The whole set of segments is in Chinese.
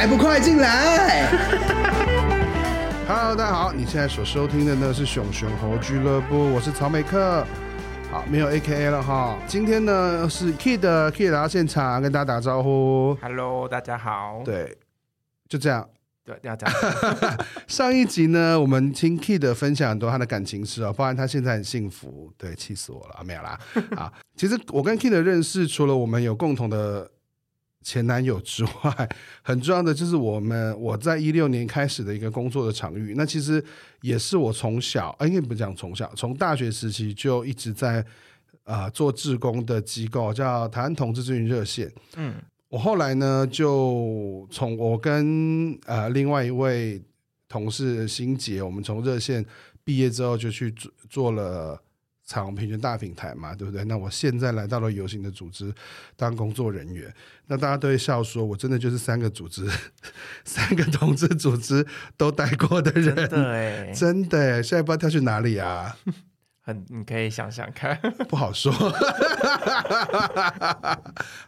还不快进来！Hello，大家好，你现在所收听的呢是熊熊猴俱乐部，我是曹美克。好，没有 AKA 了哈。今天呢是 Kid，Kid 来到现场跟大家打招呼。Hello，大家好。对，就这样。对，要这样。上一集呢，我们听 Kid 分享很多他的感情事哦，包含他现在很幸福。对，气死我了，没有啦。啊，其实我跟 Kid 认识，除了我们有共同的。前男友之外，很重要的就是我们我在一六年开始的一个工作的场域，那其实也是我从小，应该不讲从小，从大学时期就一直在啊、呃、做志工的机构，叫台湾同志咨询热线。嗯，我后来呢，就从我跟呃另外一位同事心杰，我们从热线毕业之后就去做做了。彩虹平权大平台嘛，对不对？那我现在来到了游行的组织当工作人员，那大家都会笑说，我真的就是三个组织，三个同志组织都待过的人，真的哎，真的，现在不知道跳去哪里啊？很，你可以想想看，不好说。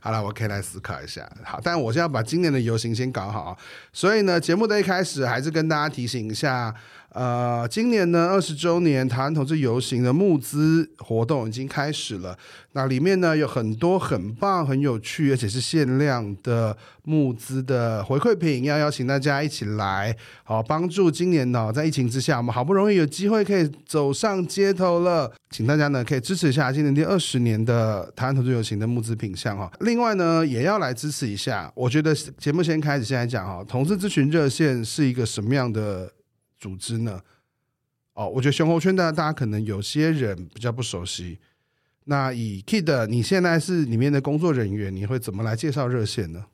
好了，我可以来思考一下。好，但我现在要把今年的游行先搞好，所以呢，节目的一开始还是跟大家提醒一下。呃，今年呢二十周年台湾同志游行的募资活动已经开始了。那里面呢有很多很棒、很有趣，而且是限量的募资的回馈品，要邀请大家一起来，好帮助今年呢在疫情之下，我们好不容易有机会可以走上街头了，请大家呢可以支持一下今年第二十年的台湾同志游行的募资品项哈。另外呢也要来支持一下，我觉得节目先开始先来讲哈，同志咨询热线是一个什么样的？组织呢？哦，我觉得熊猴圈的大家可能有些人比较不熟悉。那以 Kid，你现在是里面的工作人员，你会怎么来介绍热线呢？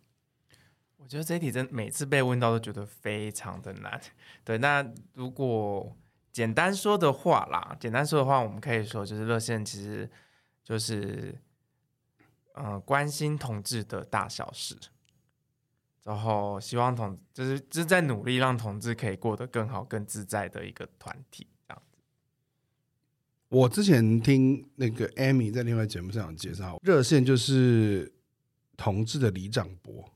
我觉得这一题真每次被问到都觉得非常的难。对，那如果简单说的话啦，简单说的话，我们可以说就是热线其实就是嗯、关心同志的大小事。然后希望同就是就是在努力让同志可以过得更好、更自在的一个团体这样子。我之前听那个 Amy 在另外节目上有介绍，热线就是同志的李长博，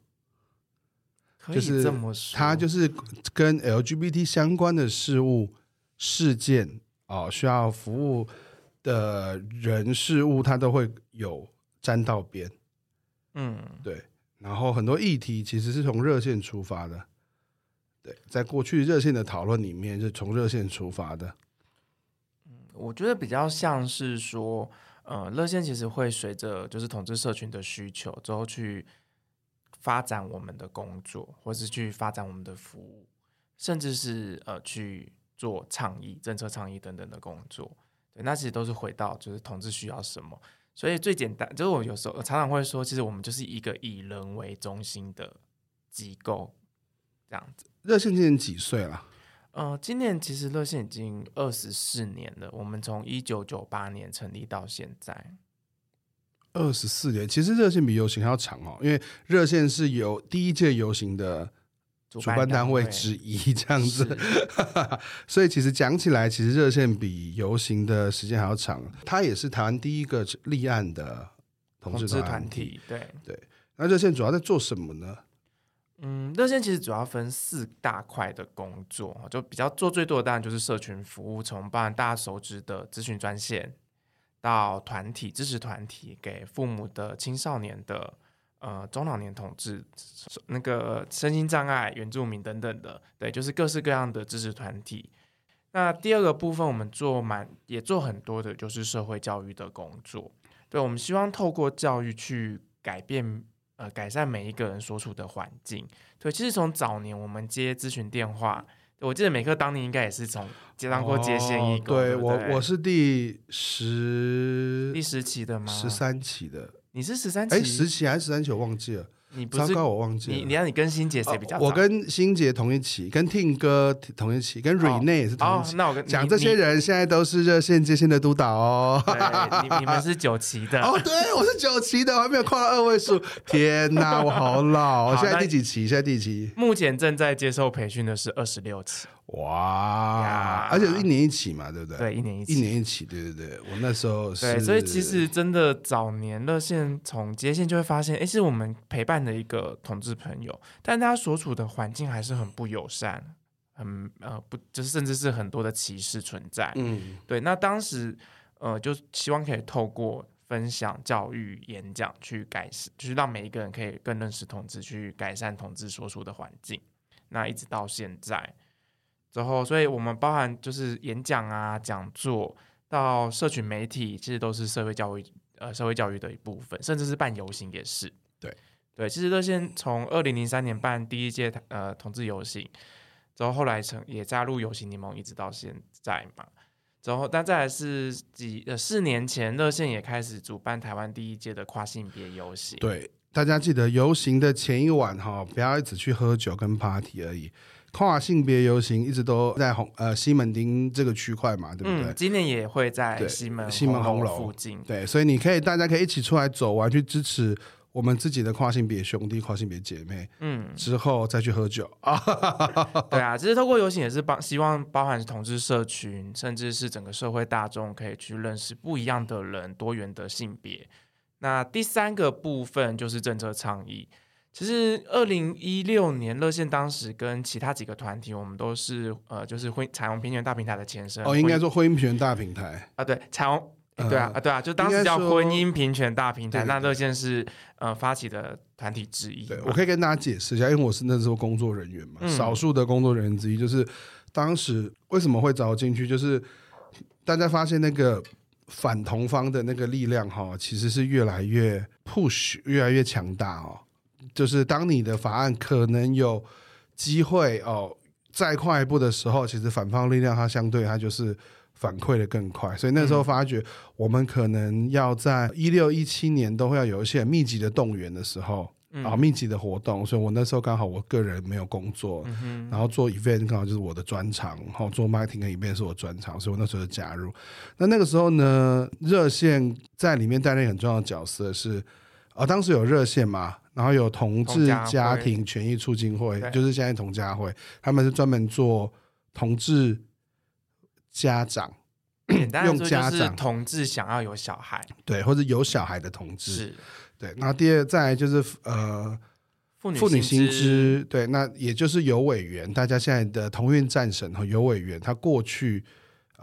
可以这么说，他就是跟 LGBT 相关的事物、事件哦，需要服务的人事物，他都会有沾到边。嗯，对。然后很多议题其实是从热线出发的，对，在过去热线的讨论里面是从热线出发的。嗯，我觉得比较像是说，呃，热线其实会随着就是统治社群的需求之后去发展我们的工作，或是去发展我们的服务，甚至是呃去做倡议、政策倡议等等的工作。对，那其实都是回到就是统治需要什么。所以最简单，就是我有时候常常会说，其实我们就是一个以人为中心的机构，这样子。热线今年几岁了？呃，今年其实热线已经二十四年了。我们从一九九八年成立到现在，二十四年。其实热线比游行还要长哦，因为热线是有第一届游行的。主办单位之一 这样子，所以其实讲起来，其实热线比游行的时间还要长。它也是台湾第一个立案的同志团体。对对，那热线主要在做什么呢？嗯，热线其实主要分四大块的工作，就比较做最多的当然就是社群服务，从办大家熟知的咨询专线，到团体支持团体，给父母的、青少年的。呃，中老年同志，那个身心障碍、原住民等等的，对，就是各式各样的支持团体。那第二个部分，我们做蛮也做很多的，就是社会教育的工作。对，我们希望透过教育去改变，呃，改善每一个人所处的环境。对，其实从早年我们接咨询电话，我记得美克当年应该也是从接当过接线一个。哦、对，对我我是第十第十期的吗？十三期的。你是十三期？哎，十期还是十三期？我忘记了。你不糟是糕我忘记了。你你让你跟欣姐谁比较我跟欣姐同一期，跟 Ting 哥同一期，跟 Rene 也是同一期。哦，那我跟讲这些人现在都是热线接线的督导哦。你你们是九期的哦，对，我是九期的，我还没有跨到二位数。天哪，我好老！好现在第几期？现在第几期？目前正在接受培训的是二十六期。哇呀，而且是一年一起嘛，对不对？对，一年一起。一年一起，对对对。我那时候是。对，所以其实真的早年热线从接线就会发现，哎，是我们陪伴的一个同志朋友，但他所处的环境还是很不友善，很呃不，就是甚至是很多的歧视存在。嗯，对。那当时呃，就希望可以透过分享、教育、演讲去改善，就是让每一个人可以更认识同志，去改善同志所处的环境。那一直到现在。之后，所以我们包含就是演讲啊、讲座，到社群媒体，其实都是社会教育呃社会教育的一部分，甚至是办游行也是。对对，其实热线从二零零三年办第一届呃同志游行，之后后来成也加入游行联盟，一直到现在嘛。之后，但再来是几呃四年前，热线也开始主办台湾第一届的跨性别游行。对，大家记得游行的前一晚哈，不要一直去喝酒跟 party 而已。跨性别游行一直都在红呃西门町这个区块嘛，对不对？嗯，今年也会在西门西门红楼附近。对，所以你可以大家可以一起出来走完，去支持我们自己的跨性别兄弟、跨性别姐妹。嗯，之后再去喝酒啊。对啊，其实透过游行也是帮希望包含同志社群，甚至是整个社会大众可以去认识不一样的人、多元的性别。那第三个部分就是政策倡议。其实，二零一六年热线当时跟其他几个团体，我们都是呃，就是婚彩虹平权大平台的前身。哦，应该说婚姻平权大平台啊，对，彩虹，呃、对啊，啊，对啊，就当时叫婚姻平权大平台。那热线是呃发起的团体之一。对，我可以跟大家解释一下，因为我是那时候工作人员嘛，嗯、少数的工作人员之一。就是当时为什么会找进去，就是大家发现那个反同方的那个力量哈，其实是越来越 push，越来越强大哦。就是当你的法案可能有机会哦，再快一步的时候，其实反方力量它相对它就是反馈的更快，所以那时候发觉我们可能要在一六一七年都会要有一些很密集的动员的时候啊，密集的活动，所以我那时候刚好我个人没有工作，然后做 event 刚好就是我的专长，然后做 marketing 跟 event 是我专长，所以我那时候就加入。那那个时候呢，热线在里面担任很重要的角色是啊，当时有热线嘛。然后有同志家庭权益促进会，就是现在同家会，他们是专门做同志家长，用家长。同志想要有小孩，对，或者有小孩的同志，是。对。然后第二再来就是呃妇女新知，对，那也就是有委员，大家现在的同运战神和有委员，他过去。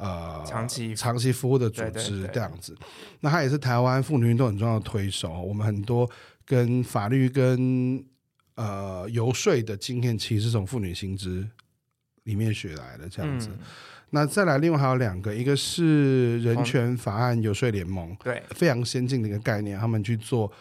呃，长期长期服务的组织这样子，那他也是台湾妇女运动很重要的推手。我们很多跟法律跟呃游说的经验，其实是从妇女心知里面学来的这样子。嗯、那再来，另外还有两个，一个是人权法案游说联盟，对，非常先进的一个概念，他们去做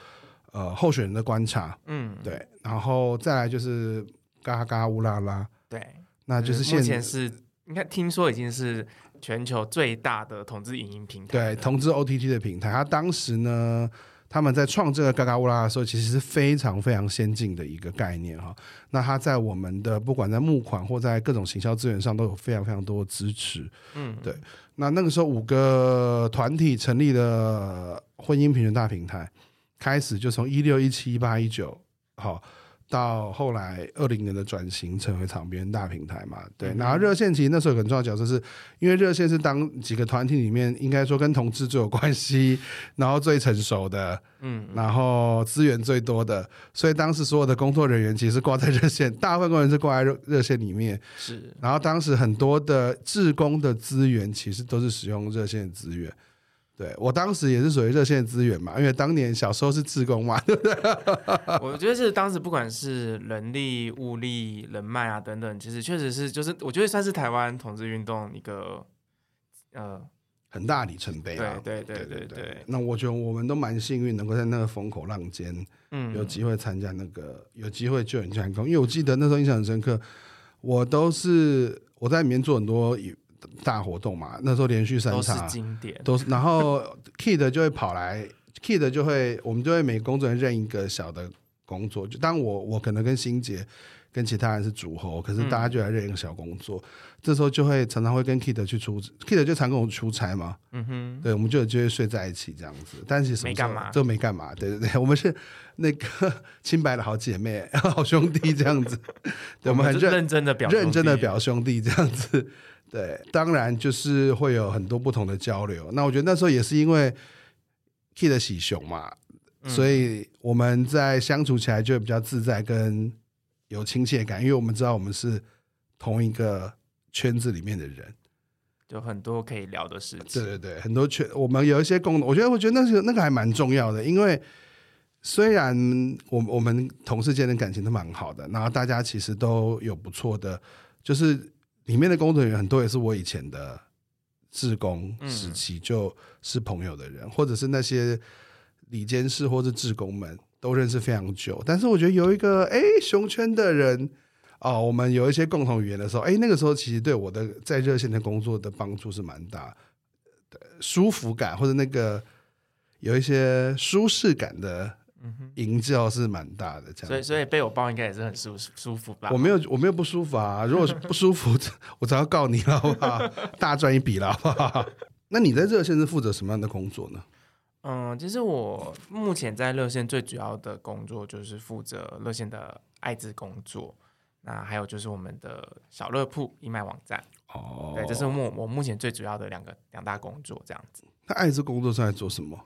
呃候选人的观察，嗯，对，然后再来就是嘎嘎乌拉拉，对，那就是现在是应该听说已经是。全球最大的同志影音平台，对，同志 OTT 的平台。他当时呢，他们在创这个嘎嘎乌拉的时候，其实是非常非常先进的一个概念哈。那它在我们的不管在募款或在各种行销资源上，都有非常非常多的支持。嗯，对。那那个时候五个团体成立的婚姻平权大平台，开始就从一六一七一八一九，好。到后来二零年的转型成为场边大平台嘛，对。然后热线其实那时候有很重要的角色，是因为热线是当几个团体里面应该说跟同志最有关系，然后最成熟的，嗯，然后资源最多的，所以当时所有的工作人员其实挂在热线，大部分工人是挂在热热线里面，是。然后当时很多的志工的资源其实都是使用热线的资源。对，我当时也是属于热线资源嘛，因为当年小时候是自工嘛，对不对？我觉得是当时不管是人力、物力、人脉啊等等，其实确实是就是我觉得算是台湾同志运动一个呃很大里程碑啊。对对对对对，对。那我觉得我们都蛮幸运，能够在那个风口浪尖，嗯，有机会参加那个有机会救援进攻，因为我记得那时候印象很深刻，我都是我在里面做很多。大活动嘛，那时候连续三场都是经典，都是。然后 Kid 就会跑来，Kid 就会，我们就会每个工作人员认一个小的工作。就当我我可能跟欣洁跟其他人是主合，可是大家就来认一个小工作。嗯、这时候就会常常会跟 Kid 去出，Kid 就常跟我出差嘛。嗯哼，对，我们就就会睡在一起这样子。但是没干嘛，就没干嘛。对对对，我们是那个 清白的好姐妹、好兄弟这样子。对，我们很认，认真的表认真的表兄弟这样子。对，当然就是会有很多不同的交流。那我觉得那时候也是因为 Kid 喜熊嘛，嗯、所以我们在相处起来就比较自在，跟有亲切感。因为我们知道我们是同一个圈子里面的人，有很多可以聊的事情。对对对，很多圈，我们有一些共同。我觉得，我觉得那是那个还蛮重要的，因为虽然我我们同事间的感情都蛮好的，然后大家其实都有不错的，就是。里面的工作人员很多也是我以前的志工时期就是朋友的人，嗯、或者是那些里监事或者志工们都认识非常久。但是我觉得有一个哎熊圈的人哦，我们有一些共同语言的时候，哎，那个时候其实对我的在热线的工作的帮助是蛮大的，舒服感或者那个有一些舒适感的。嗯哼，营造是蛮大的，这样，所以所以被我抱应该也是很舒舒服吧？我没有我没有不舒服啊，如果是不舒服，我只要告你了，好不好？大赚一笔了，好不好？那你在热线是负责什么样的工作呢？嗯，其实我目前在热线最主要的工作就是负责热线的艾滋工作，那还有就是我们的小乐铺义卖网站。哦，对，这是我我目前最主要的两个两大工作，这样子。那艾滋工作是在做什么？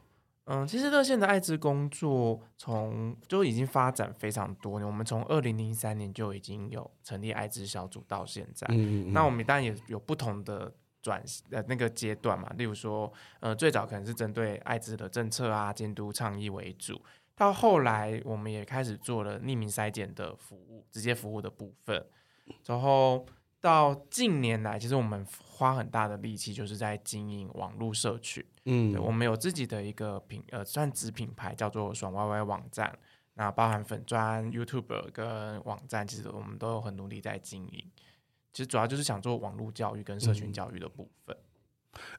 嗯，其实热线的艾滋工作从就已经发展非常多年。我们从二零零三年就已经有成立艾滋小组到现在。嗯嗯。那我们当然也有不同的转呃那个阶段嘛，例如说，呃，最早可能是针对艾滋的政策啊、监督、倡议为主，到后来我们也开始做了匿名筛检的服务、直接服务的部分，然后。到近年来，其实我们花很大的力气，就是在经营网络社群。嗯，我们有自己的一个品，呃，算子品牌，叫做“爽歪歪”网站。那包含粉砖、YouTube 跟网站，其实我们都有很努力在经营。其实主要就是想做网络教育跟社群教育的部分。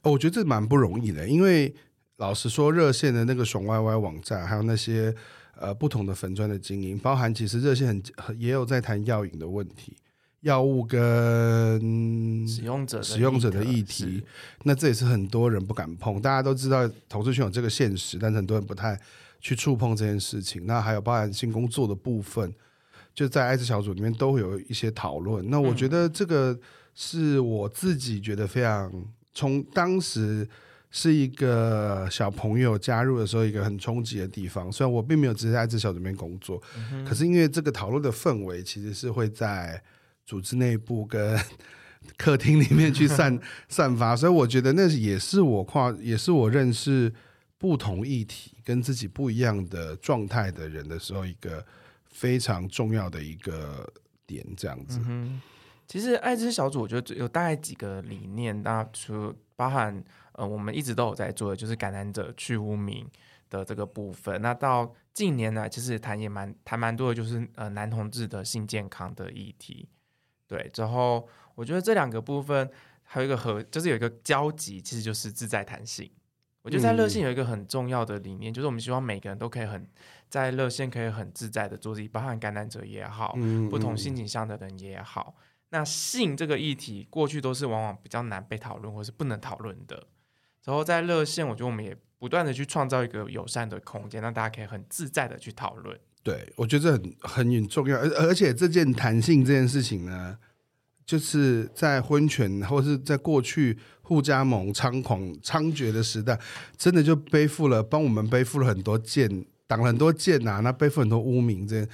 嗯，我觉得这蛮不容易的，因为老实说，热线的那个“熊歪歪”网站，还有那些呃不同的粉砖的经营，包含其实热线很也有在谈药瘾的问题。药物跟使用者使用者的议题，那这也是很多人不敢碰。大家都知道同志圈有这个现实，但是很多人不太去触碰这件事情。那还有包含性工作的部分，就在艾滋小组里面都会有一些讨论。那我觉得这个是我自己觉得非常从当时是一个小朋友加入的时候一个很冲击的地方。虽然我并没有直接在爱滋小组里面工作，可是因为这个讨论的氛围其实是会在。组织内部跟 客厅里面去散 散发，所以我觉得那也是我跨，也是我认识不同议题跟自己不一样的状态的人的时候，一个非常重要的一个点，这样子。嗯，其实爱滋小组，我觉得有大概几个理念，那除包含呃，我们一直都有在做的，就是感染者去污名的这个部分。那到近年来，其实谈也蛮谈蛮多的，就是呃，男同志的性健康的议题。对，之后我觉得这两个部分还有一个和，就是有一个交集，其实就是自在弹性。我觉得在热线有一个很重要的理念，嗯、就是我们希望每个人都可以很在热线可以很自在的做自己，包含感染者也好，嗯、不同性倾向的人也好。那性这个议题过去都是往往比较难被讨论，或是不能讨论的。然后在热线，我觉得我们也不断的去创造一个友善的空间，让大家可以很自在的去讨论。对，我觉得这很很重要，而而且这件弹性这件事情呢，就是在婚权或是在过去互加盟猖狂猖獗的时代，真的就背负了帮我们背负了很多剑，挡了很多剑呐、啊，那背负很多污名。这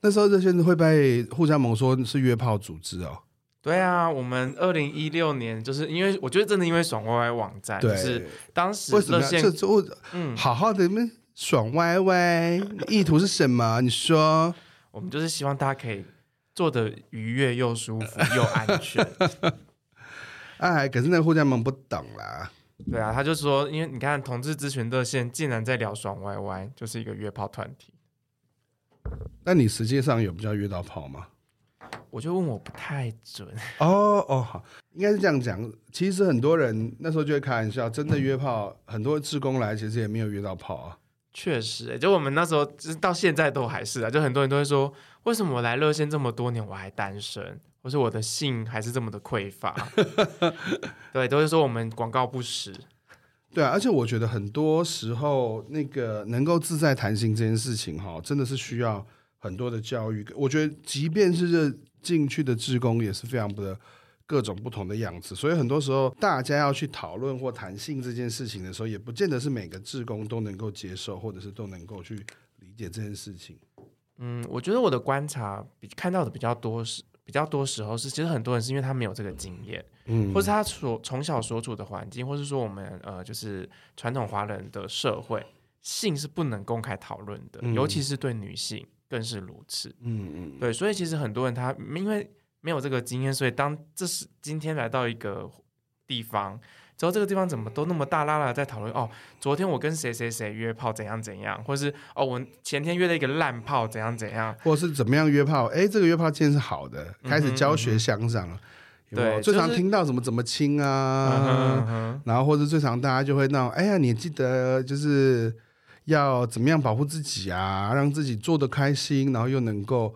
那时候热线会被互加盟说是约炮组织哦。对啊，我们二零一六年就是因为我觉得真的因为爽歪歪网站，对就是当时热线这我嗯好好的爽歪歪，意图是什么？你说，我们就是希望大家可以做的愉悦又舒服又安全。哎，可是那个护家盟不懂啦。对啊，他就说，因为你看同志咨询热线竟然在聊爽歪歪，就是一个约炮团体。那你实际上有比较约到炮吗？我就问我不太准。哦哦，好，应该是这样讲。其实很多人那时候就会开玩笑，真的约炮，很多志工来其实也没有约到炮啊。确实、欸，就我们那时候，就到现在都还是啊，就很多人都会说，为什么我来热线这么多年我还单身，或是我的性还是这么的匮乏？对，都是说我们广告不实。对啊，而且我觉得很多时候那个能够自在谈性这件事情，哈，真的是需要很多的教育。我觉得，即便是这进去的志工也是非常不的各种不同的样子，所以很多时候大家要去讨论或谈性这件事情的时候，也不见得是每个志工都能够接受，或者是都能够去理解这件事情。嗯，我觉得我的观察比看到的比较多是。比较多时候是，其实很多人是因为他没有这个经验，嗯，或是他所从小所处的环境，或是说我们呃，就是传统华人的社会，性是不能公开讨论的，嗯，尤其是对女性更是如此，嗯嗯，对，所以其实很多人他因为没有这个经验，所以当这是今天来到一个地方。之后这个地方怎么都那么大拉拉在讨论哦？昨天我跟谁谁谁约炮怎样怎样，或是哦我前天约了一个烂炮怎样怎样，或是怎么样约炮？哎，这个约炮今天是好的，开始教学相长了。对，最常听到什么怎么亲啊，然后或者最常大家就会闹，哎呀，你记得就是要怎么样保护自己啊，让自己做的开心，然后又能够。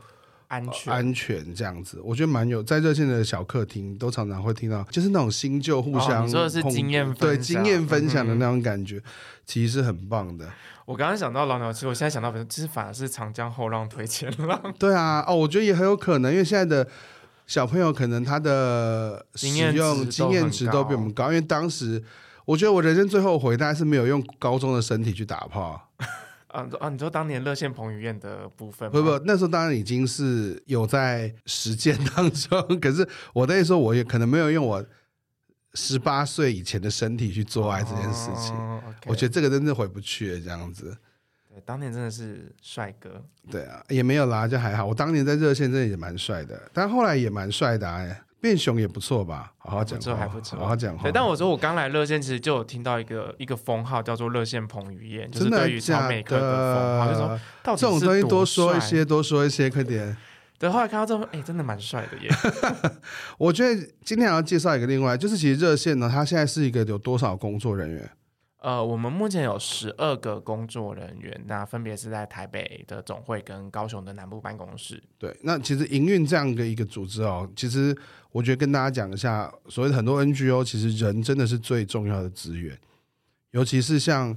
安全，安全这样子，我觉得蛮有，在热线的小客厅都常常会听到，就是那种新旧互相，哦、说的是经验分享，对经验分享的那种感觉，嗯、其实是很棒的。我刚刚想到老鸟，其实我现在想到，其实反而是长江后浪推前浪。对啊，哦，我觉得也很有可能，因为现在的小朋友可能他的使用经验值都比我们高，因为当时我觉得我人生最后悔，大概是没有用高中的身体去打炮。啊啊！你说当年热线彭于晏的部分，不不，那时候当然已经是有在实践当中。可是我那时候我也可能没有用我十八岁以前的身体去做爱这件事情。哦 okay、我觉得这个真的回不去了，这样子。对，当年真的是帅哥。对啊，也没有啦，就还好。我当年在热线真的也蛮帅的，但后来也蛮帅的哎。变熊也不错吧？好好讲，这还不错，好好讲。对，但我说我刚来热线，其实就有听到一个一个封号，叫做“热线彭于晏”，就是对于超美克的封号，就说到这种东西多说一些，多说一些，快点。对，后来看到之后，哎，真的蛮帅的耶。我觉得今天还要介绍一个另外，就是其实热线呢，它现在是一个有多少工作人员？呃，我们目前有十二个工作人员，那分别是在台北的总会跟高雄的南部办公室。对，那其实营运这样的一个组织哦，其实我觉得跟大家讲一下，所谓的很多 NGO，其实人真的是最重要的资源，尤其是像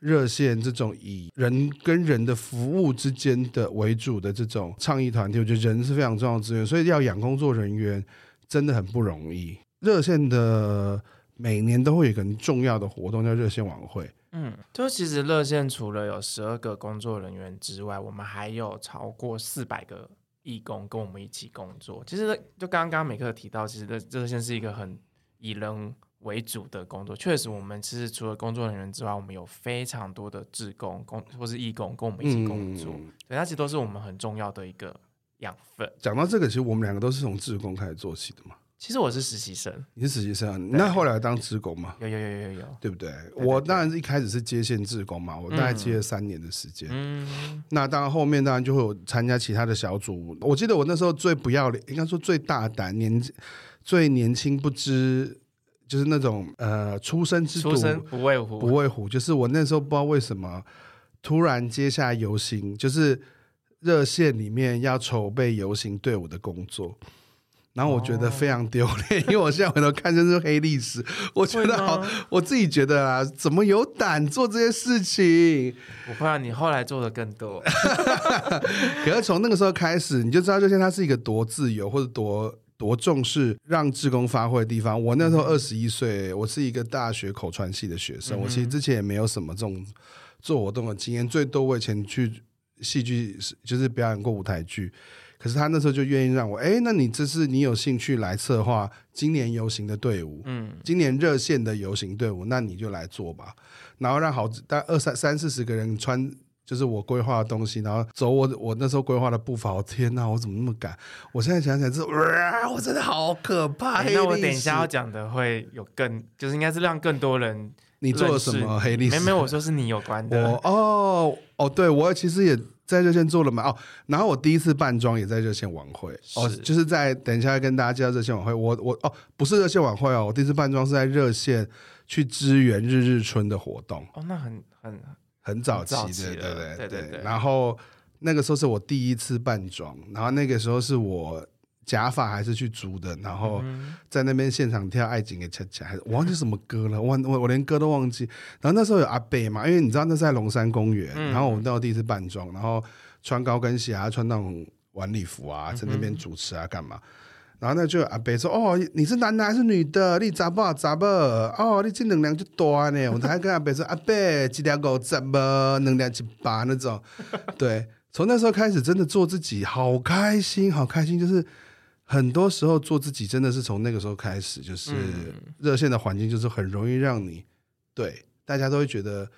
热线这种以人跟人的服务之间的为主的这种倡议团体，我觉得人是非常重要的资源，所以要养工作人员真的很不容易。热线的。每年都会有一个很重要的活动叫热线晚会。嗯，就其实热线除了有十二个工作人员之外，我们还有超过四百个义工跟我们一起工作。其实就刚刚美克提到，其实热热线是一个很以人为主的工作。确实，我们其实除了工作人员之外，我们有非常多的志工工或是义工跟我们一起工作。嗯，所以它其实都是我们很重要的一个养分。讲到这个，其实我们两个都是从志工开始做起的嘛。其实我是实习生，你是实习生，那后来当职工嘛？有有有有有，对不对？我当然是一开始是接线职工嘛，我大概接了三年的时间。嗯，那当然后面当然就会有参加其他的小组。我记得我那时候最不要脸，应该说最大胆、年最年轻不知，就是那种呃，出生之犊，初生不畏虎，不畏虎。就是我那时候不知道为什么突然接下游行，就是热线里面要筹备游行队伍的工作。然后我觉得非常丢脸，因为我现在回头看，真是黑历史。我觉得好，我自己觉得啊，怎么有胆做这些事情？我怕你后来做的更多。可是从那个时候开始，你就知道就像它是一个多自由或者多多重视让志工发挥的地方。我那时候二十一岁，我是一个大学口传系的学生，我其实之前也没有什么这种做活动的经验，最多我以前去戏剧就是表演过舞台剧。可是他那时候就愿意让我，哎，那你这是你有兴趣来策划今年游行的队伍，嗯，今年热线的游行队伍，那你就来做吧。然后让好大概二三三四十个人穿，就是我规划的东西，然后走我我那时候规划的步伐。我天哪，我怎么那么赶？我现在想起来，这哇，我真的好可怕。那我等一下要讲的会有更，就是应该是让更多人。你做了什么黑历史？没没，我说是你有关的。我哦哦，对我其实也。在热线做了嘛？哦，然后我第一次扮装也在热线晚会哦，就是在等一下跟大家介绍热线晚会。我我哦，不是热线晚会哦，我第一次扮装是在热线去支援日日春的活动。哦，那很很很早期的，期对对对对对，对。然后那个时候是我第一次扮装，然后那个时候是我假发还是去租的，然后在那边现场跳爱情的恰恰，还是我忘记什么歌了，我我我连歌都忘记。然后那时候有阿伯嘛，因为你知道那是在龙山公园，然后我们到第一次扮装，然后穿高跟鞋啊，穿那种晚礼服啊，在那边主持啊，干嘛？然后那就阿北说：“哦，你是男的还是女的？你咋不咋不？哦，你这能量就多呢。”我才跟阿北说：“阿北，几条狗怎么能量七八那种？”对，从那时候开始，真的做自己，好开心，好开心。就是很多时候做自己，真的是从那个时候开始，就是热线的环境，就是很容易让你对大家都会觉得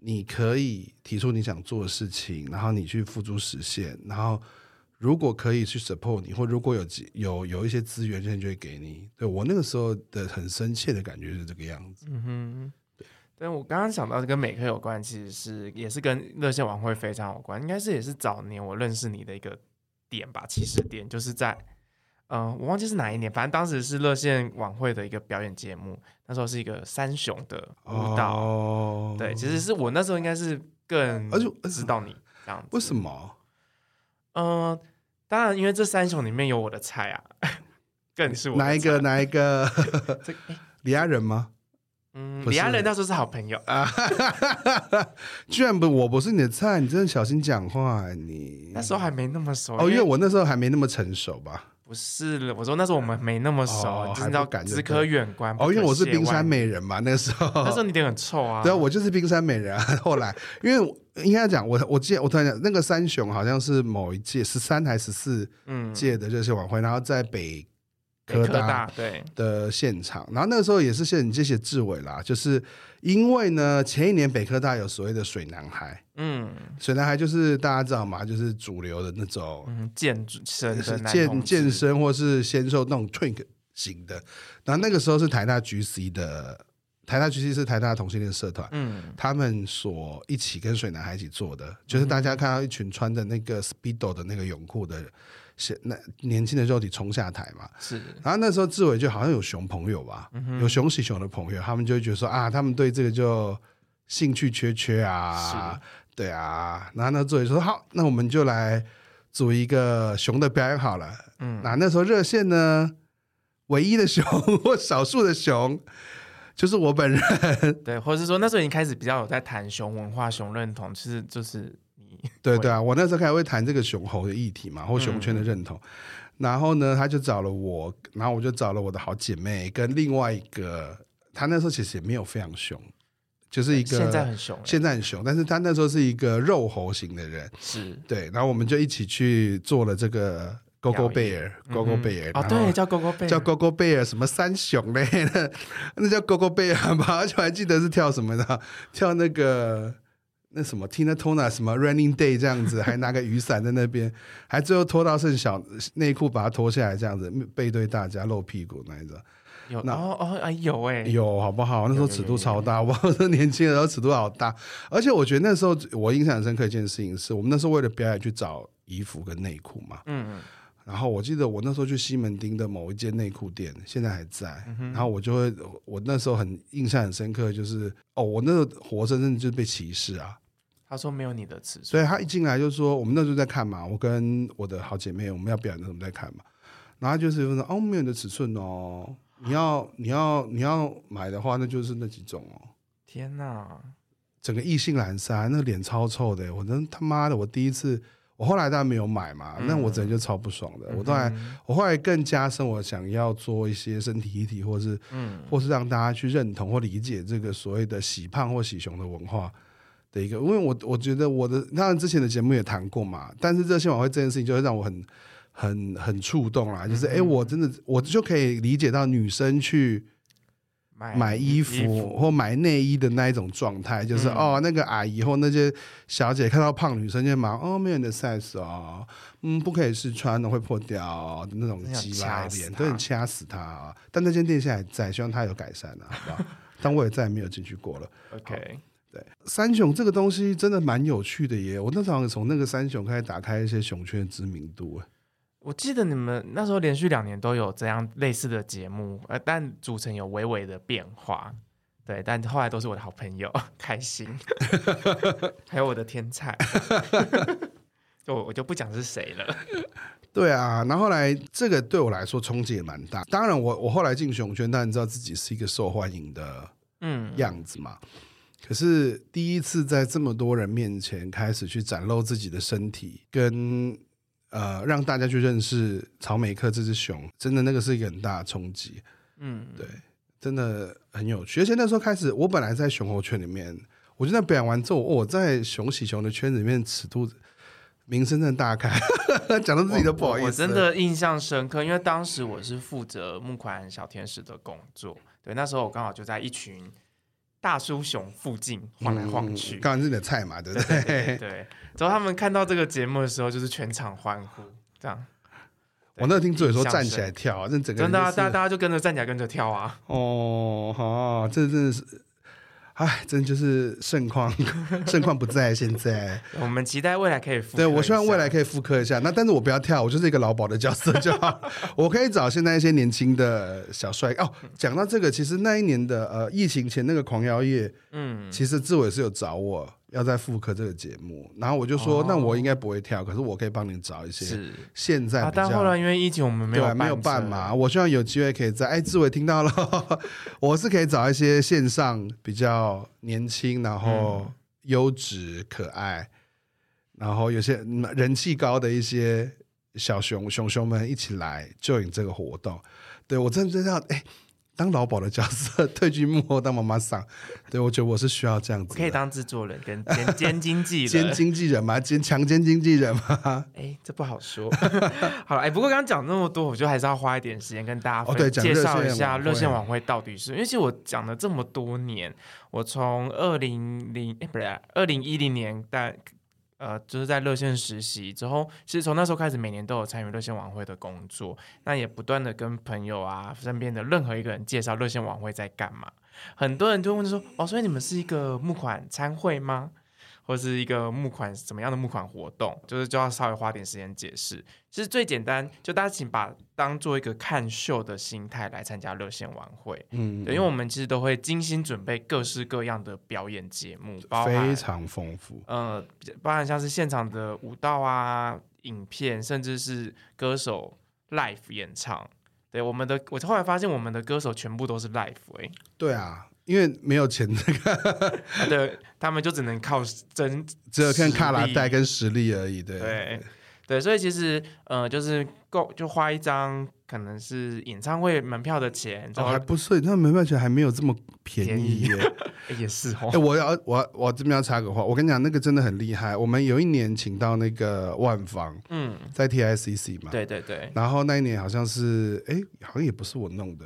你可以提出你想做的事情，然后你去付诸实现，然后。如果可以去 support 你，或如果有有有一些资源，现在就会给你。对，我那个时候的很深切的感觉是这个样子。嗯哼，对。但我刚刚想到跟美克有关，其实是也是跟热线晚会非常有关，应该是也是早年我认识你的一个点吧，起始点就是在，嗯、呃，我忘记是哪一年，反正当时是热线晚会的一个表演节目，那时候是一个三雄的舞蹈。哦。对，其实是我那时候应该是更而且知道你这样子。为什么？嗯、呃。当然，因为这三雄里面有我的菜啊，更是我的菜。哪一个？哪一个？这 李亚仁吗？嗯，李亚仁那时候是好朋友啊。居然不，我不是你的菜，你真的小心讲话，你那时候还没那么熟哦，因为我那时候还没那么成熟吧。不是，我说那时候我们没那么熟，哦、你知道，只可远观。哦，因为我是冰山美人嘛，那时候。那时候你脸很臭啊。对啊，我就是冰山美人、啊。后来，因为应该讲，我我记得我突然讲，那个三雄好像是某一届十三还是十四届的热线晚会，然后在北。科大对的现场，然后那个时候也是谢你这些志伟啦，就是因为呢，前一年北科大有所谓的水男孩，嗯，水男孩就是大家知道嘛？就是主流的那种，嗯，健身是健健身或是纤瘦那种 twink 型的，然后那个时候是台大 GC 的，台大 GC 是台大同性恋社团，嗯，他们所一起跟水男孩一起做的，就是大家看到一群穿的那个 speedo 的那个泳裤的。那年轻的肉体冲下台嘛，是。然后那时候志伟就好像有熊朋友吧，嗯、有熊喜熊的朋友，他们就会觉得说啊，他们对这个就兴趣缺缺啊，对啊。然后那助理说好，那我们就来组一个熊的表演好了。嗯，那那时候热线呢，唯一的熊或 少数的熊就是我本人，对，或者是说那时候已经开始比较有在谈熊文化、熊认同，其实就是你。对对啊，我那时候开始会谈这个熊猴的议题嘛，或熊圈的认同。嗯、然后呢，他就找了我，然后我就找了我的好姐妹跟另外一个，他那时候其实也没有非常熊，就是一个现在很熊，现在很熊，但是他那时候是一个肉猴型的人，是对。然后我们就一起去做了这个 Gogo Bear，Gogo Bear，哦对，叫 Gogo Bear，叫 Gogo Bear，什么三雄嘞？那叫 Gogo Bear 吧，而且我还记得是跳什么的，跳那个。那什么 Tina Turner 什么 Running Day 这样子，还拿个雨伞在那边，还最后脱到剩小内裤把它脱下来这样子，背对大家露屁股那一种。有那哦哦哎有哎有好不好？那时候尺度超大，我说年轻的时候尺度好大，而且我觉得那时候我印象很深刻一件事情是，我们那时候为了表演去找衣服跟内裤嘛。嗯嗯。然后我记得我那时候去西门町的某一间内裤店，现在还在。嗯、然后我就会，我那时候很印象很深刻，就是哦，我那个活生生就是被歧视啊。他说没有你的尺寸，所以他一进来就说，我们那时候在看嘛，我跟我的好姐妹我们要表演的时候在看嘛。然后就是说哦，没有你的尺寸哦，你要你要你要买的话，那就是那几种哦。天哪，整个异性阑珊，那个脸超臭的，我真他妈的，我第一次。我后来当然没有买嘛，那、嗯、我整个就超不爽的。嗯、我后来，我后来更加深我想要做一些身体议题，或是，嗯，或是让大家去认同或理解这个所谓的喜胖或喜熊的文化的一个。因为我我觉得我的当然之前的节目也谈过嘛，但是热线晚会这件事情就会让我很很很触动啦。就是哎、欸，我真的我就可以理解到女生去。买衣服，衣服或买内衣的那一种状态，就是、嗯、哦，那个阿姨或那些小姐看到胖女生就忙哦，没有你的 size 哦，嗯，不可以试穿的会破掉、哦、那种鸡巴脸，都很掐死她啊！但那间店现在还在，希望它有改善了，好不好？但我也再也没有进去过了。OK，对，三雄这个东西真的蛮有趣的耶！我那时候从那个三雄开始打开一些熊圈的知名度。我记得你们那时候连续两年都有这样类似的节目，呃，但组成有微微的变化。对，但后来都是我的好朋友，开心，还有我的天才，就我就不讲是谁了。对啊，然后后来这个对我来说冲击也蛮大。当然我，我我后来进熊圈，当然知道自己是一个受欢迎的嗯样子嘛。嗯、可是第一次在这么多人面前开始去展露自己的身体，跟呃让大家去认识草美克这只熊，真的那个是一个很大的冲击。嗯，对，真的很有趣。而且那时候开始，我本来在熊猴圈里面，我就在表演完之后，我在熊喜熊的圈子里面尺度名声真的大开，讲到自己都不好意思。我真的印象深刻，因为当时我是负责募款小天使的工作，对，那时候我刚好就在一群大叔熊附近晃来晃去，刚好是你的菜嘛，对不对？对，对。之后他们看到这个节目的时候，就是全场欢呼，这样。我那听助理说站起来跳，那整个真的，大家大家就跟着站起来跟着跳啊！哦，好，这真的是，哎，真的就是盛况，盛况不在现在。我们期待未来可以复，对，我希望未来可以复刻一下。那但是我不要跳，我就是一个劳保的角色就好。我可以找现在一些年轻的小帅哦。讲到这个，其实那一年的呃疫情前那个狂摇夜，嗯，其实志伟是有找我。要再复刻这个节目，然后我就说，哦、那我应该不会跳，可是我可以帮你找一些现在比较、啊。但后来因为疫情，我们没有办没有办嘛。我希望有机会可以在哎，志伟听到了，我是可以找一些线上比较年轻，然后优质可爱，然后有些人气高的一些小熊熊熊们一起来 join 这个活动。对，我真的真的要哎。当老鴇的角色，退居幕后当妈妈桑，对，我觉得我是需要这样子。可以当制作人跟 兼兼经纪人，兼经纪人吗？兼强奸经纪人吗？哎，这不好说。好了，哎，不过刚刚讲那么多，我觉得还是要花一点时间跟大家介绍一下热线晚会到底是。因为其实我讲了这么多年，我从二零零哎不是二零一零年但。呃，就是在热线实习之后，其实从那时候开始，每年都有参与热线晚会的工作，那也不断的跟朋友啊、身边的任何一个人介绍热线晚会在干嘛。很多人就问说：“哦，所以你们是一个募款参会吗？”或是一个募款怎么样的募款活动，就是就要稍微花点时间解释。其实最简单，就大家请把当做一个看秀的心态来参加热线晚会。嗯，对，因为我们其实都会精心准备各式各样的表演节目，包含非常丰富。呃，包含像是现场的舞蹈啊、影片，甚至是歌手 live 演唱。对，我们的我后来发现，我们的歌手全部都是 live 哎、欸。对啊。因为没有钱，那个对，他们就只能靠真，只有看卡拉带跟实力而已，对对对，所以其实呃，就是够就花一张可能是演唱会门票的钱，哦，还不是，那门票钱还没有这么便宜耶，宜 也是哦。哎，我要我我这边要插个话，我跟你讲，那个真的很厉害。我们有一年请到那个万方，嗯，在 TICC 嘛，对对对，然后那一年好像是，哎，好像也不是我弄的。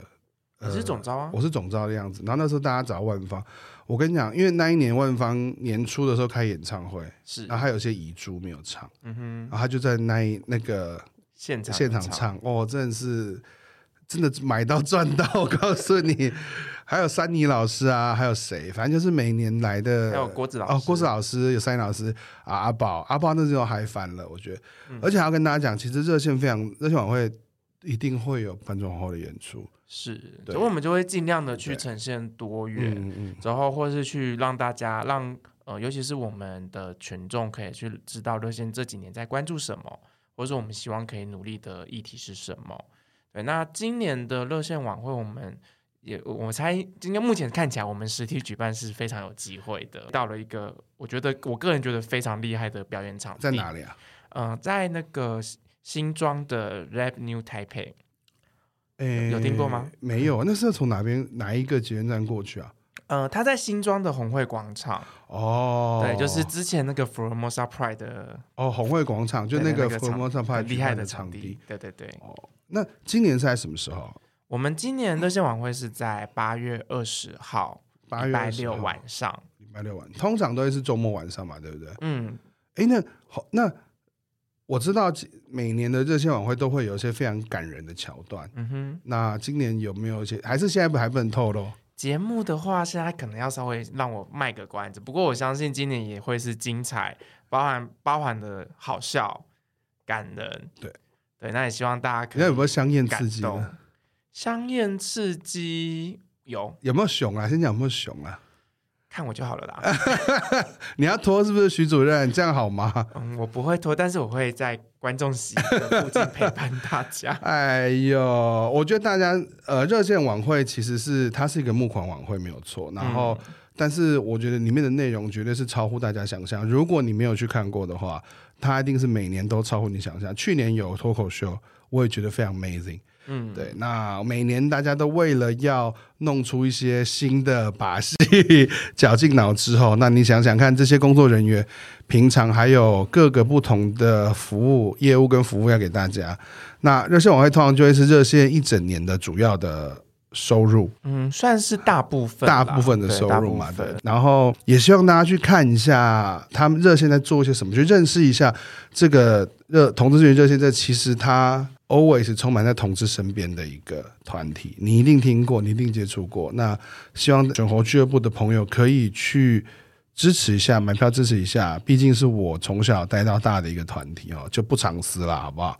你是总招啊？我是总招的样子。然后那时候大家找万芳，我跟你讲，因为那一年万芳年初的时候开演唱会，是，然后还有些遗珠没有唱，嗯哼，然后他就在那一那个现场现场唱，哦，真的是真的买到赚到，我告诉你，还有珊妮老师啊，还有谁，反正就是每年来的，还有郭子老师，哦，郭子老师有珊妮老师啊，阿宝阿宝那时候还翻了，我觉得，嗯、而且还要跟大家讲，其实热线非常热线晚会一定会有观众后的演出。是，所以我们就会尽量的去呈现多元，嗯嗯、然后或是去让大家让呃，尤其是我们的群众可以去知道热线这几年在关注什么，或者我们希望可以努力的议题是什么。对，那今年的热线晚会，我们也我猜今天目前看起来，我们实体举办是非常有机会的。到了一个我觉得我个人觉得非常厉害的表演场地，在哪里啊？嗯、呃，在那个新庄的 Rap New Taipei。欸、有听过吗？没有，那是从哪边哪一个捷运站过去啊？呃，他在新庄的红会广场。哦，对，就是之前那个 Formosa Pride 的。哦，红会广场就那个 Formosa Pride 厉害的场地。对对对。哦，那今年是在什么时候？我们今年热线晚会是在八月二十号，八月六晚上。礼拜六晚，通常都会是周末晚上嘛，对不对？嗯。哎，那好，那。我知道每年的热线晚会都会有一些非常感人的桥段。嗯哼，那今年有没有一些？还是现在不还不能透露？节目的话，现在可能要稍微让我卖个关子。不过我相信今年也会是精彩，包含包含的好笑、感人。对对，那也希望大家可以。那有没有香艳刺激？香艳刺激，有有没有熊啊？先讲有没有熊啊？看我就好了啦。你要拖是不是，徐主任？这样好吗？嗯，我不会拖，但是我会在观众席的附近陪伴大家。哎呦，我觉得大家呃，热线晚会其实是它是一个募款晚会，没有错。然后，嗯、但是我觉得里面的内容绝对是超乎大家想象。如果你没有去看过的话，它一定是每年都超乎你想象。去年有脱口秀，我也觉得非常 amazing。嗯，对，那每年大家都为了要弄出一些新的把戏，绞尽脑汁后，那你想想看，这些工作人员平常还有各个不同的服务业务跟服务要给大家，那热线晚会通常就会是热线一整年的主要的收入，嗯，算是大部分大部分的收入嘛，对。然后也希望大家去看一下他们热线在做一些什么，去认识一下这个热同志热线，这其实它。Always 充满在同志身边的一个团体，你一定听过，你一定接触过。那希望选活俱乐部的朋友可以去支持一下，买票支持一下。毕竟是我从小带到大的一个团体哦，就不藏私了，好不好？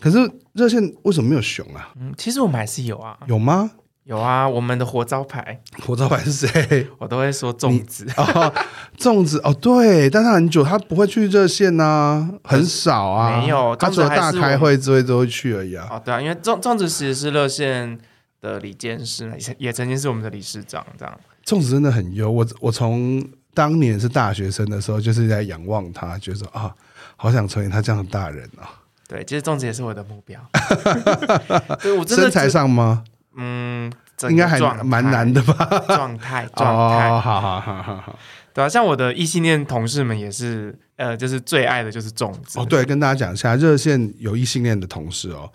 可是热线为什么没有熊啊？嗯，其实我们还是有啊，有吗？有啊，我们的活招牌，活招牌是谁？我都会说粽子哦，粽子哦，对，但他很久，他不会去热线呐、啊，很少啊，没有，他除了大开会之外都会去而已啊。哦，对啊，因为粽粽子其实是热线的李监事，也曾经是我们的理事长，这样。粽子真的很优，我我从当年是大学生的时候，就是在仰望他，觉得说啊，好想成为他这样的大人啊。对，其实粽子也是我的目标。对我真的身材上吗？嗯，应该还蛮难的吧？状态，状态，哦，好好好好好，对啊，像我的异性恋同事们也是，呃，就是最爱的就是粽子。哦，对，跟大家讲一下，热线有异性恋的同事哦。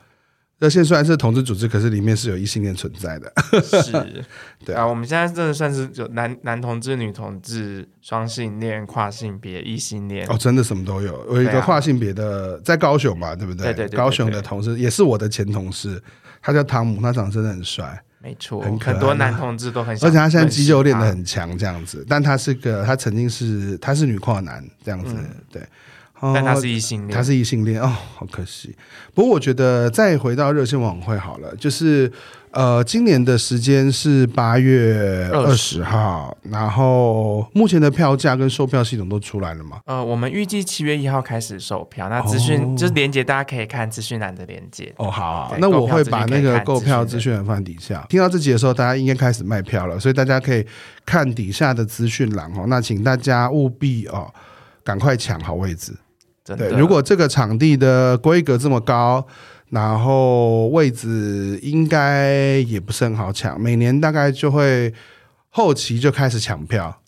热线虽然是同志组织，可是里面是有异性恋存在的。是，对啊，我们现在真的算是有男男同志、女同志、双性恋、跨性别、异性恋。哦，真的什么都有。有一个跨性别的，在高雄嘛，对不对？对对对，高雄的同事也是我的前同事。他叫汤姆，他长得真的很帅，没错，很多男同志都很喜欢，而且他现在肌肉练得很强，这样子。但他是个，他曾经是，他是女跨男这样子，嗯、对。但他是异性恋，他是异性恋哦，好可惜。不过我觉得再回到热线晚会好了，就是呃，今年的时间是八月二十号，然后目前的票价跟售票系统都出来了吗？呃，我们预计七月一号开始售票，那资讯、哦、就是连接，大家可以看资讯栏的连接。哦，好，好，那我会把那个购票资讯栏放底下。听到这集的时候，大家应该开始卖票了，所以大家可以看底下的资讯栏哦。那请大家务必哦，赶快抢好位置。对，如果这个场地的规格这么高，然后位置应该也不是很好抢，每年大概就会后期就开始抢票。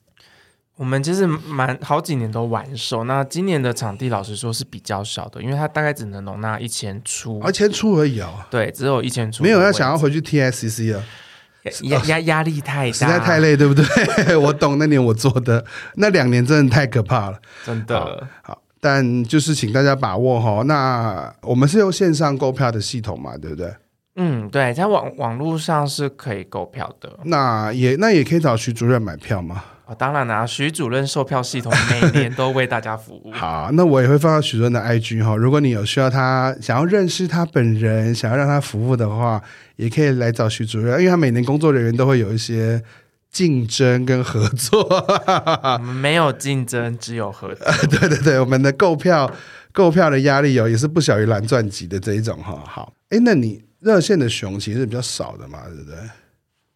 我们其实蛮好几年都完售，那今年的场地老实说是比较小的，因为它大概只能容纳一千出，一千出而已哦。对，只有一千出，没有要想要回去 TSCC 了，压压压力太大，实在太累，对不对？我懂，那年我做的那两年真的太可怕了，真的好。好但就是请大家把握哈，那我们是用线上购票的系统嘛，对不对？嗯，对，在网网络上是可以购票的。那也那也可以找徐主任买票吗？哦，当然啦、啊，徐主任售票系统每年都为大家服务。好，那我也会放到徐主任的 IG 哈，如果你有需要他想要认识他本人，想要让他服务的话，也可以来找徐主任，因为他每年工作人员都会有一些。竞争跟合作，我 们没有竞争，只有合作。对对对，我们的购票购票的压力哦，也是不小于蓝钻级的这一种哈。好，哎，那你热线的熊其实是比较少的嘛，对不对？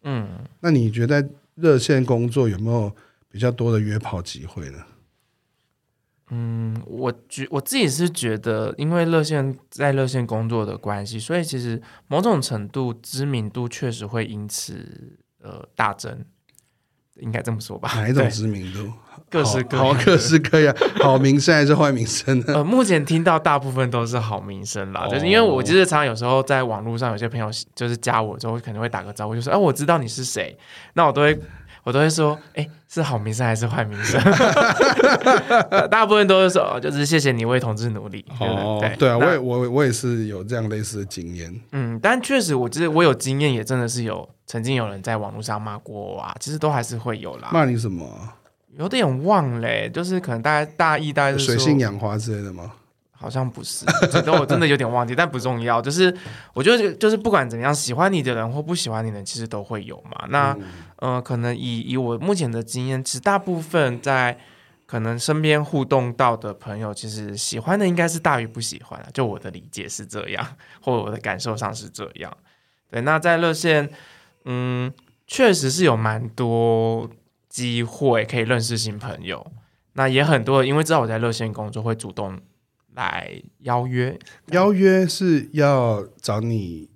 嗯，那你觉得热线工作有没有比较多的约炮机会呢？嗯，我觉我自己是觉得，因为热线在热线工作的关系，所以其实某种程度知名度确实会因此呃大增。应该这么说吧？哪一种知名度？各式各好，各式各样，好名声还是坏名声？呃，目前听到大部分都是好名声啦。哦、就是因为我其实常常有时候在网络上，有些朋友就是加我之后，可能会打个招呼，就说：“哎、啊，我知道你是谁。”那我都会，我都会说：“哎、欸，是好名声还是坏名声？” 大部分都是说：“就是谢谢你为同志努力。”哦，对，对啊，我也我我也是有这样类似的经验。嗯，但确实，我觉得我有经验，也真的是有。曾经有人在网络上骂过我啊，其实都还是会有啦。骂你什么？有点忘嘞，就是可能大概大意，大概是水性杨花之类的吗？好像不是，这个我真的有点忘记，但不重要。就是我觉得，就是不管怎样，喜欢你的人或不喜欢你的人，其实都会有嘛。那，嗯、呃，可能以以我目前的经验，其实大部分在可能身边互动到的朋友，其实喜欢的应该是大于不喜欢。就我的理解是这样，或者我的感受上是这样。对，那在热线，嗯，确实是有蛮多机会可以认识新朋友。那也很多，因为知道我在热线工作，会主动。来邀约，邀约是要找你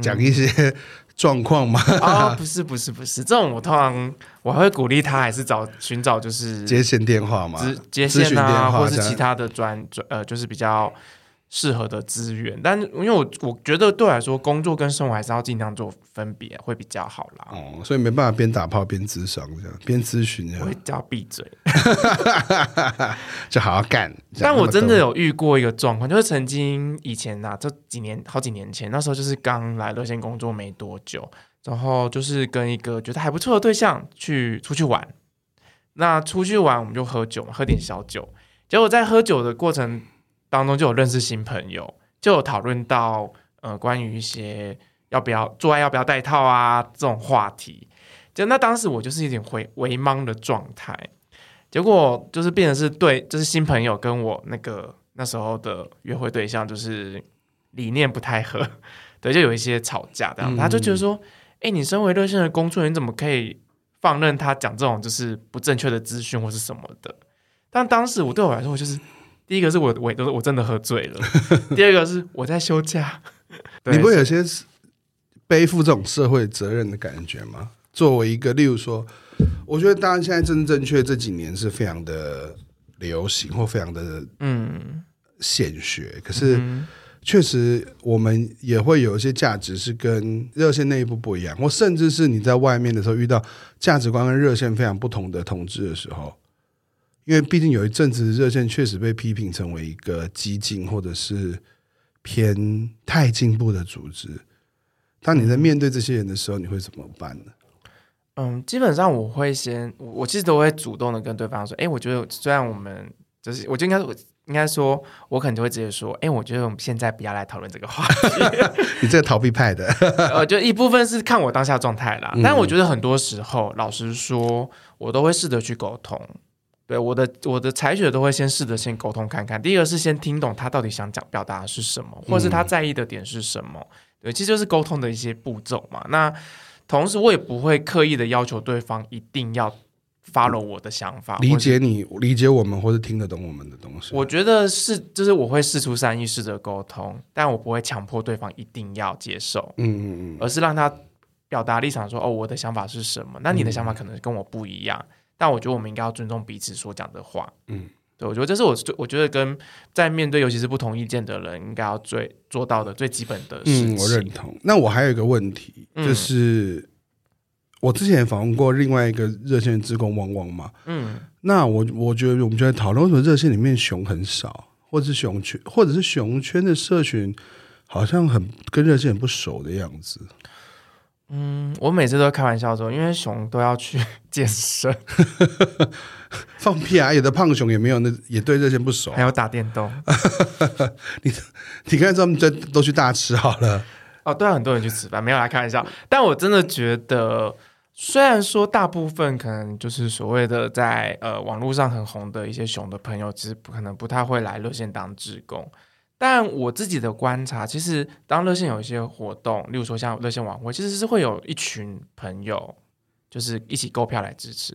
讲一些状况吗？啊、不是，不是，不是，这种我通常我会鼓励他，还是找寻找就是接线电话嘛，接线啊，或是其他的专专呃，就是比较。适合的资源，但因为我我觉得对我来说，工作跟生活还是要尽量做分别，会比较好啦。哦，所以没办法边打炮边咨商这样，边咨询这样。我会叫闭嘴，就好好干。但我真的有遇过一个状况，就是曾经以前呐、啊，这几年好几年前，那时候就是刚来乐线工作没多久，然后就是跟一个觉得还不错的对象去出去玩。那出去玩我们就喝酒嘛，喝点小酒，结果在喝酒的过程。当中就有认识新朋友，就有讨论到呃关于一些要不要做爱要不要戴套啊这种话题，就那当时我就是一点回微懵的状态，结果就是变成是对，就是新朋友跟我那个那时候的约会对象就是理念不太合，对，就有一些吵架这样，他就觉得说，哎、嗯，你身为热线的工作人员，你怎么可以放任他讲这种就是不正确的资讯或是什么的？但当时我对我来说我就是。第一个是我我都是我真的喝醉了，第二个是我在休假。你不会有些背负这种社会责任的感觉吗？作为一个，例如说，我觉得当然现在真正正确这几年是非常的流行或非常的嗯显学，可是确实我们也会有一些价值是跟热线内部不一样，或甚至是你在外面的时候遇到价值观跟热线非常不同的同志的时候。因为毕竟有一阵子热线确实被批评成为一个激进或者是偏太进步的组织。当你在面对这些人的时候，你会怎么办呢？嗯，基本上我会先，我其实都会主动的跟对方说：“哎，我觉得虽然我们就是，我就应该我应该说，我可能就会直接说：哎，我觉得我们现在不要来讨论这个话题。你这个逃避派的，呃，就一部分是看我当下状态啦。但我觉得很多时候，老实说，我都会试着去沟通。对我的我的采血都会先试着先沟通看看。第一个是先听懂他到底想讲表达的是什么，或是他在意的点是什么。对，其实就是沟通的一些步骤嘛。那同时我也不会刻意的要求对方一定要 follow 我的想法，理解你，理解我们，或是听得懂我们的东西。我觉得是，就是我会试出善意，试着沟通，但我不会强迫对方一定要接受。嗯嗯嗯，而是让他表达立场说，说哦，我的想法是什么？那你的想法可能跟我不一样。但我觉得我们应该要尊重彼此所讲的话，嗯，对，我觉得这是我最我觉得跟在面对尤其是不同意见的人应该要最做到的最基本的事情。嗯，我认同。那我还有一个问题，就是、嗯、我之前访问过另外一个热线职工汪汪嘛，嗯，那我我觉得我们就在讨论为什么热线里面熊很少，或者是熊圈，或者是熊圈的社群好像很跟热线很不熟的样子。嗯，我每次都开玩笑说，因为熊都要去 健身，放屁啊！有的胖熊也没有，那也对热线不熟，还有打电动。你你看他们这都去大吃好了。哦，对啊，很多人去吃饭，没有来开玩笑。但我真的觉得，虽然说大部分可能就是所谓的在呃网络上很红的一些熊的朋友，其实不可能不太会来热线当志工。但我自己的观察，其实当热线有一些活动，例如说像热线晚会，其实是会有一群朋友，就是一起购票来支持。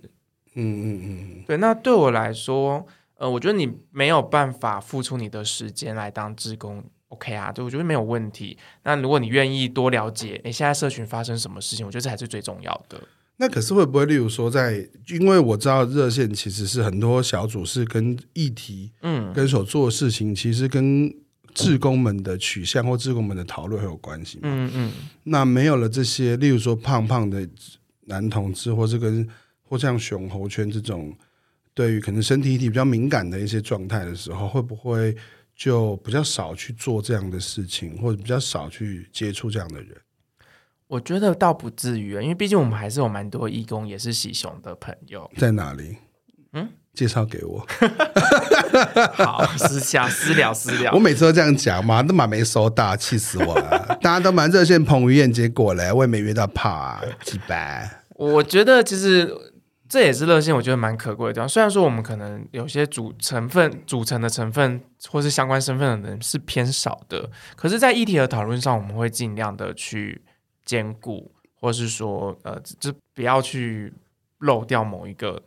嗯嗯嗯，对。那对我来说，呃，我觉得你没有办法付出你的时间来当志工，OK 啊？对，我觉得没有问题。那如果你愿意多了解，诶，现在社群发生什么事情，我觉得这才是最重要的。那可是会不会，例如说在，因为我知道热线其实是很多小组是跟议题，嗯，跟所做的事情，其实跟志工们的取向或志工们的讨论很有关系嘛？嗯嗯。那没有了这些，例如说胖胖的男同志，或是跟或像熊猴圈这种，对于可能身体议题比较敏感的一些状态的时候，会不会就比较少去做这样的事情，或者比较少去接触这样的人？我觉得倒不至于，因为毕竟我们还是有蛮多义工也是喜熊的朋友。在哪里？嗯。介绍给我。好，私下私聊私聊。我每次都这样讲嘛，都蛮没收到，气死我了。大家都蛮热线彭于晏，结果嘞，我也没约到炮啊，几百。我觉得其实这也是热线，我觉得蛮可贵的地方。虽然说我们可能有些组成分、组成的成分或是相关身份的人是偏少的，可是，在议题的讨论上，我们会尽量的去兼顾，或是说，呃，就不要去漏掉某一个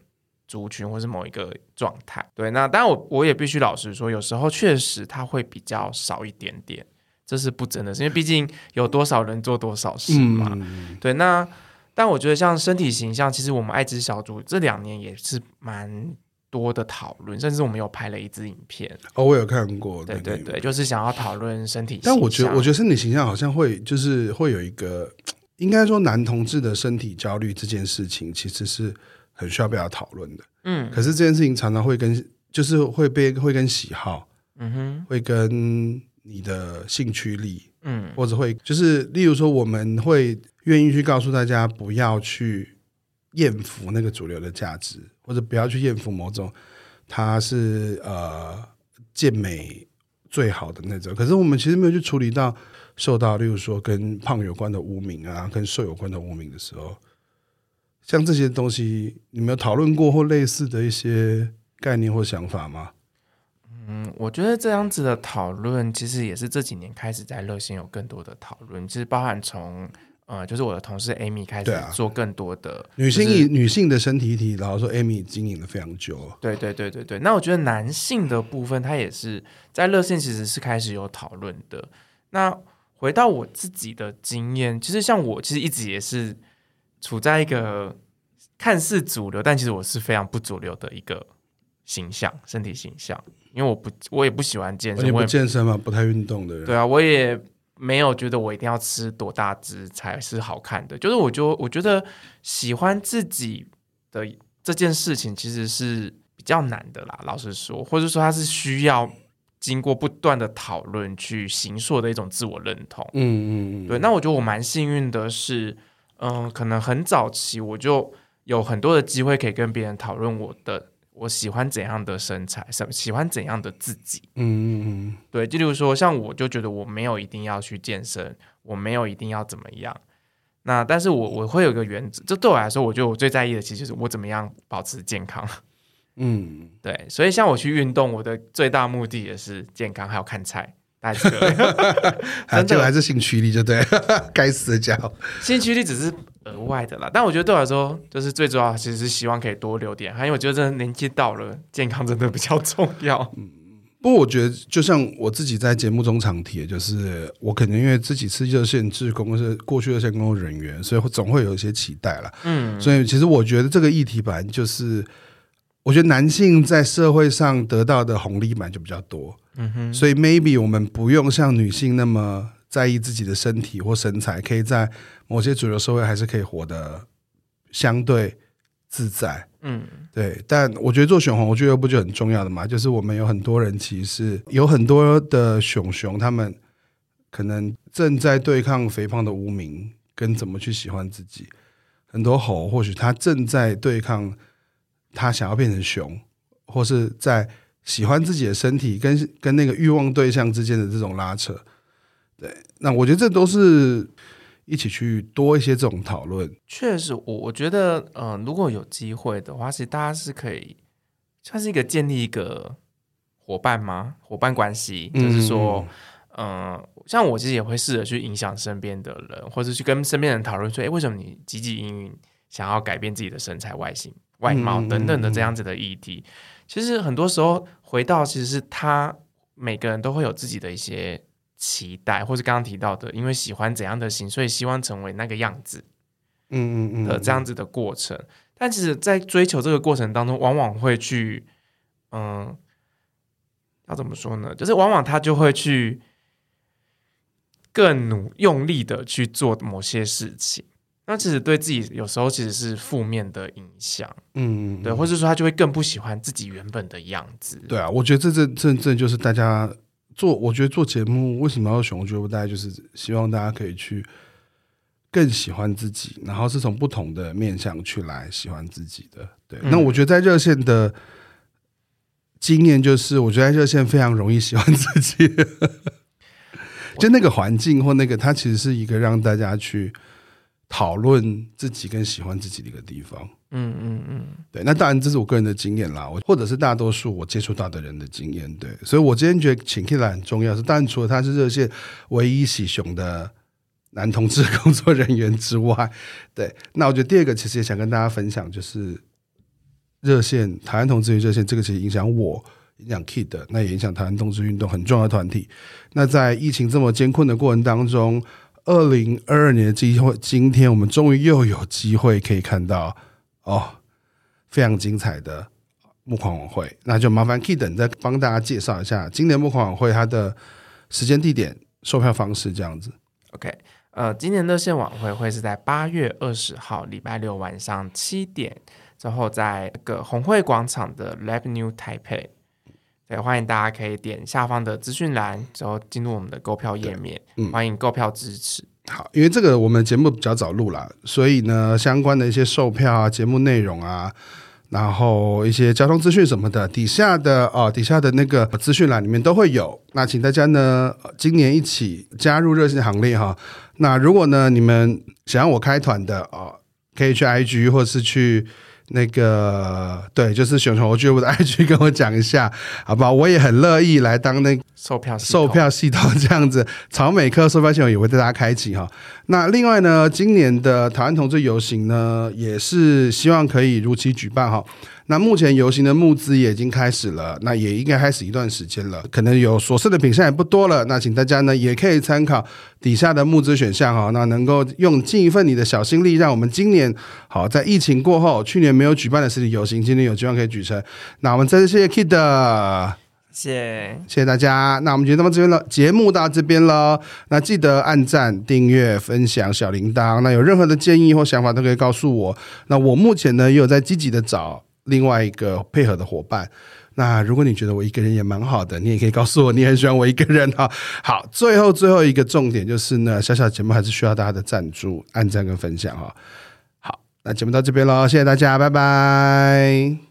族群或是某一个状态。对，那当然我我也必须老实说，有时候确实它会比较少一点点，这是不争的，因为毕竟有多少人做多少事嘛。嗯、对，那。但我觉得像身体形象，其实我们爱之小组这两年也是蛮多的讨论，甚至我们有拍了一支影片。哦，我有看过。对对对，就是想要讨论身体形象。但我觉得，我觉得身体形象好像会就是会有一个，应该说男同志的身体焦虑这件事情，其实是很需要被他讨论的。嗯。可是这件事情常常会跟，就是会被会跟喜好，嗯哼，会跟你的兴趣力，嗯，或者会就是例如说我们会。愿意去告诉大家不要去艳福那个主流的价值，或者不要去艳福某种它是呃健美最好的那种。可是我们其实没有去处理到受到，例如说跟胖有关的污名啊，跟瘦有关的污名的时候，像这些东西，你们有讨论过或类似的一些概念或想法吗？嗯，我觉得这样子的讨论其实也是这几年开始在热线有更多的讨论，其实包含从。呃，就是我的同事 Amy 开始做更多的、啊、女性以女性的身体体，然后说 Amy 经营了非常久。对对对对对，那我觉得男性的部分，他也是在热线其实是开始有讨论的。那回到我自己的经验，其实像我其实一直也是处在一个看似主流，但其实我是非常不主流的一个形象，身体形象，因为我不我也不喜欢健身，你不健身嘛，不太运动的人。对啊，我也。没有觉得我一定要吃多大只才是好看的，就是我就我觉得喜欢自己的这件事情其实是比较难的啦，老实说，或者说它是需要经过不断的讨论去形塑的一种自我认同。嗯嗯嗯，对。那我觉得我蛮幸运的是，嗯、呃，可能很早期我就有很多的机会可以跟别人讨论我的。我喜欢怎样的身材，什喜欢怎样的自己，嗯嗯嗯，对，就例如说，像我就觉得我没有一定要去健身，我没有一定要怎么样，那但是我我会有一个原则，这对我来说，我觉得我最在意的其实就是我怎么样保持健康，嗯，对，所以像我去运动，我的最大目的也是健康，还有看菜。大家 真的还是兴趣力就对，该死的家伙，兴趣力只是额外的啦。但我觉得对我来说，就是最重要，其实是希望可以多留点，还有我觉得真的年纪到了，健康真的比较重要。嗯，不过我觉得，就像我自己在节目中常提，就是我可能因为自己是热线志工，是过去热线工作人员，所以总会有一些期待啦。嗯，所以其实我觉得这个议题本来就是，我觉得男性在社会上得到的红利本就比较多。嗯哼，所以 maybe 我们不用像女性那么在意自己的身体或身材，可以在某些主流社会还是可以活得相对自在。嗯，对。但我觉得做选红，我觉得不就很重要的嘛？就是我们有很多人，其实有很多的熊熊，他们可能正在对抗肥胖的污名，跟怎么去喜欢自己。很多猴或许他正在对抗他想要变成熊，或是在。喜欢自己的身体跟跟那个欲望对象之间的这种拉扯，对，那我觉得这都是一起去多一些这种讨论。确实，我我觉得，嗯、呃，如果有机会的话，其实大家是可以，算是一个建立一个伙伴吗？伙伴关系，就是说，嗯、呃，像我其实也会试着去影响身边的人，或者去跟身边人讨论说，哎，为什么你积极营营想要改变自己的身材、外形、外貌等等的这样子的议题？其实很多时候回到，其实是他每个人都会有自己的一些期待，或是刚刚提到的，因为喜欢怎样的型，所以希望成为那个样子，嗯嗯嗯的这样子的过程。但其实，在追求这个过程当中，往往会去，嗯，要怎么说呢？就是往往他就会去更努用力的去做某些事情。那其实对自己有时候其实是负面的影响，嗯，对，或者说他就会更不喜欢自己原本的样子。对啊，我觉得这这这这就是大家做，我觉得做节目为什么要选？我觉得大家就是希望大家可以去更喜欢自己，然后是从不同的面向去来喜欢自己的。对，嗯、那我觉得在热线的经验就是，我觉得在热线非常容易喜欢自己，就那个环境或那个，它其实是一个让大家去讨论自己跟喜欢自己的一个地方。嗯嗯嗯，对。那当然这是我个人的经验啦，我或者是大多数我接触到的人的经验。对，所以我今天觉得请 Kid 来很重要，是当然除了他是热线唯一喜熊的男同志工作人员之外，对。那我觉得第二个其实也想跟大家分享就是。热线台湾同志热线，这个其实影响我，影响 Kid 的，那也影响台湾同志运动很重要的团体。那在疫情这么艰困的过程当中，二零二二年的机会，今天我们终于又有机会可以看到哦，非常精彩的募款晚会。那就麻烦 Kid 你再帮大家介绍一下今年募款晚会它的时间、地点、售票方式这样子。OK，呃，今年热线晚会会是在八月二十号礼拜六晚上七点。之后，在那个红会广场的 Lab New Taipei，对，欢迎大家可以点下方的资讯栏，之后进入我们的购票页面，嗯，欢迎购票支持。好，因为这个我们节目比较早录了，所以呢，相关的一些售票啊、节目内容啊，然后一些交通资讯什么的，底下的哦，底下的那个资讯栏里面都会有。那请大家呢，今年一起加入热线行列哈。那如果呢，你们想要我开团的哦，可以去 IG 或是去。那个对，就是选球俱乐部的 IG 跟我讲一下，好不好？我也很乐意来当那售票售票系统这样子，草美科售票系统也会对大家开启哈。那另外呢，今年的台湾同志游行呢，也是希望可以如期举办哈。那目前游行的募资也已经开始了，那也应该开始一段时间了，可能有所剩的品项也不多了。那请大家呢也可以参考底下的募资选项哈，那能够用尽一份你的小心力，让我们今年好在疫情过后，去年没有举办的实体游行，今年有机会可以举成。那我们再次谢谢 Kid，谢谢谢谢大家。那我们就到这边了，节目到这边了。那记得按赞、订阅、分享小铃铛。那有任何的建议或想法都可以告诉我。那我目前呢也有在积极的找。另外一个配合的伙伴，那如果你觉得我一个人也蛮好的，你也可以告诉我你很喜欢我一个人哈。好，最后最后一个重点就是呢，小小节目还是需要大家的赞助、按赞跟分享哈。好，那节目到这边喽，谢谢大家，拜拜。